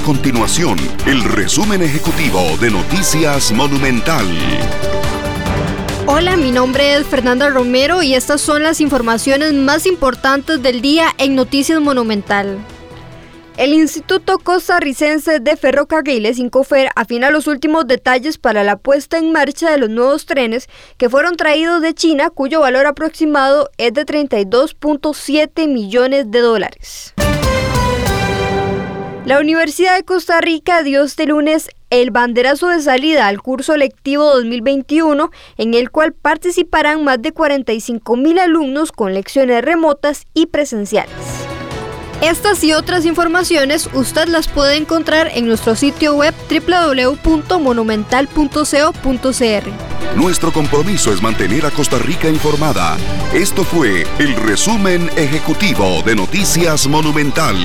continuación el resumen ejecutivo de Noticias Monumental. Hola, mi nombre es Fernanda Romero y estas son las informaciones más importantes del día en Noticias Monumental. El Instituto Costarricense de Ferrocarriles, Incofer, afina los últimos detalles para la puesta en marcha de los nuevos trenes que fueron traídos de China, cuyo valor aproximado es de 32.7 millones de dólares. La Universidad de Costa Rica dio este lunes el banderazo de salida al curso lectivo 2021, en el cual participarán más de 45 mil alumnos con lecciones remotas y presenciales. Estas y otras informaciones usted las puede encontrar en nuestro sitio web www.monumental.co.cr. Nuestro compromiso es mantener a Costa Rica informada. Esto fue el resumen ejecutivo de Noticias Monumental.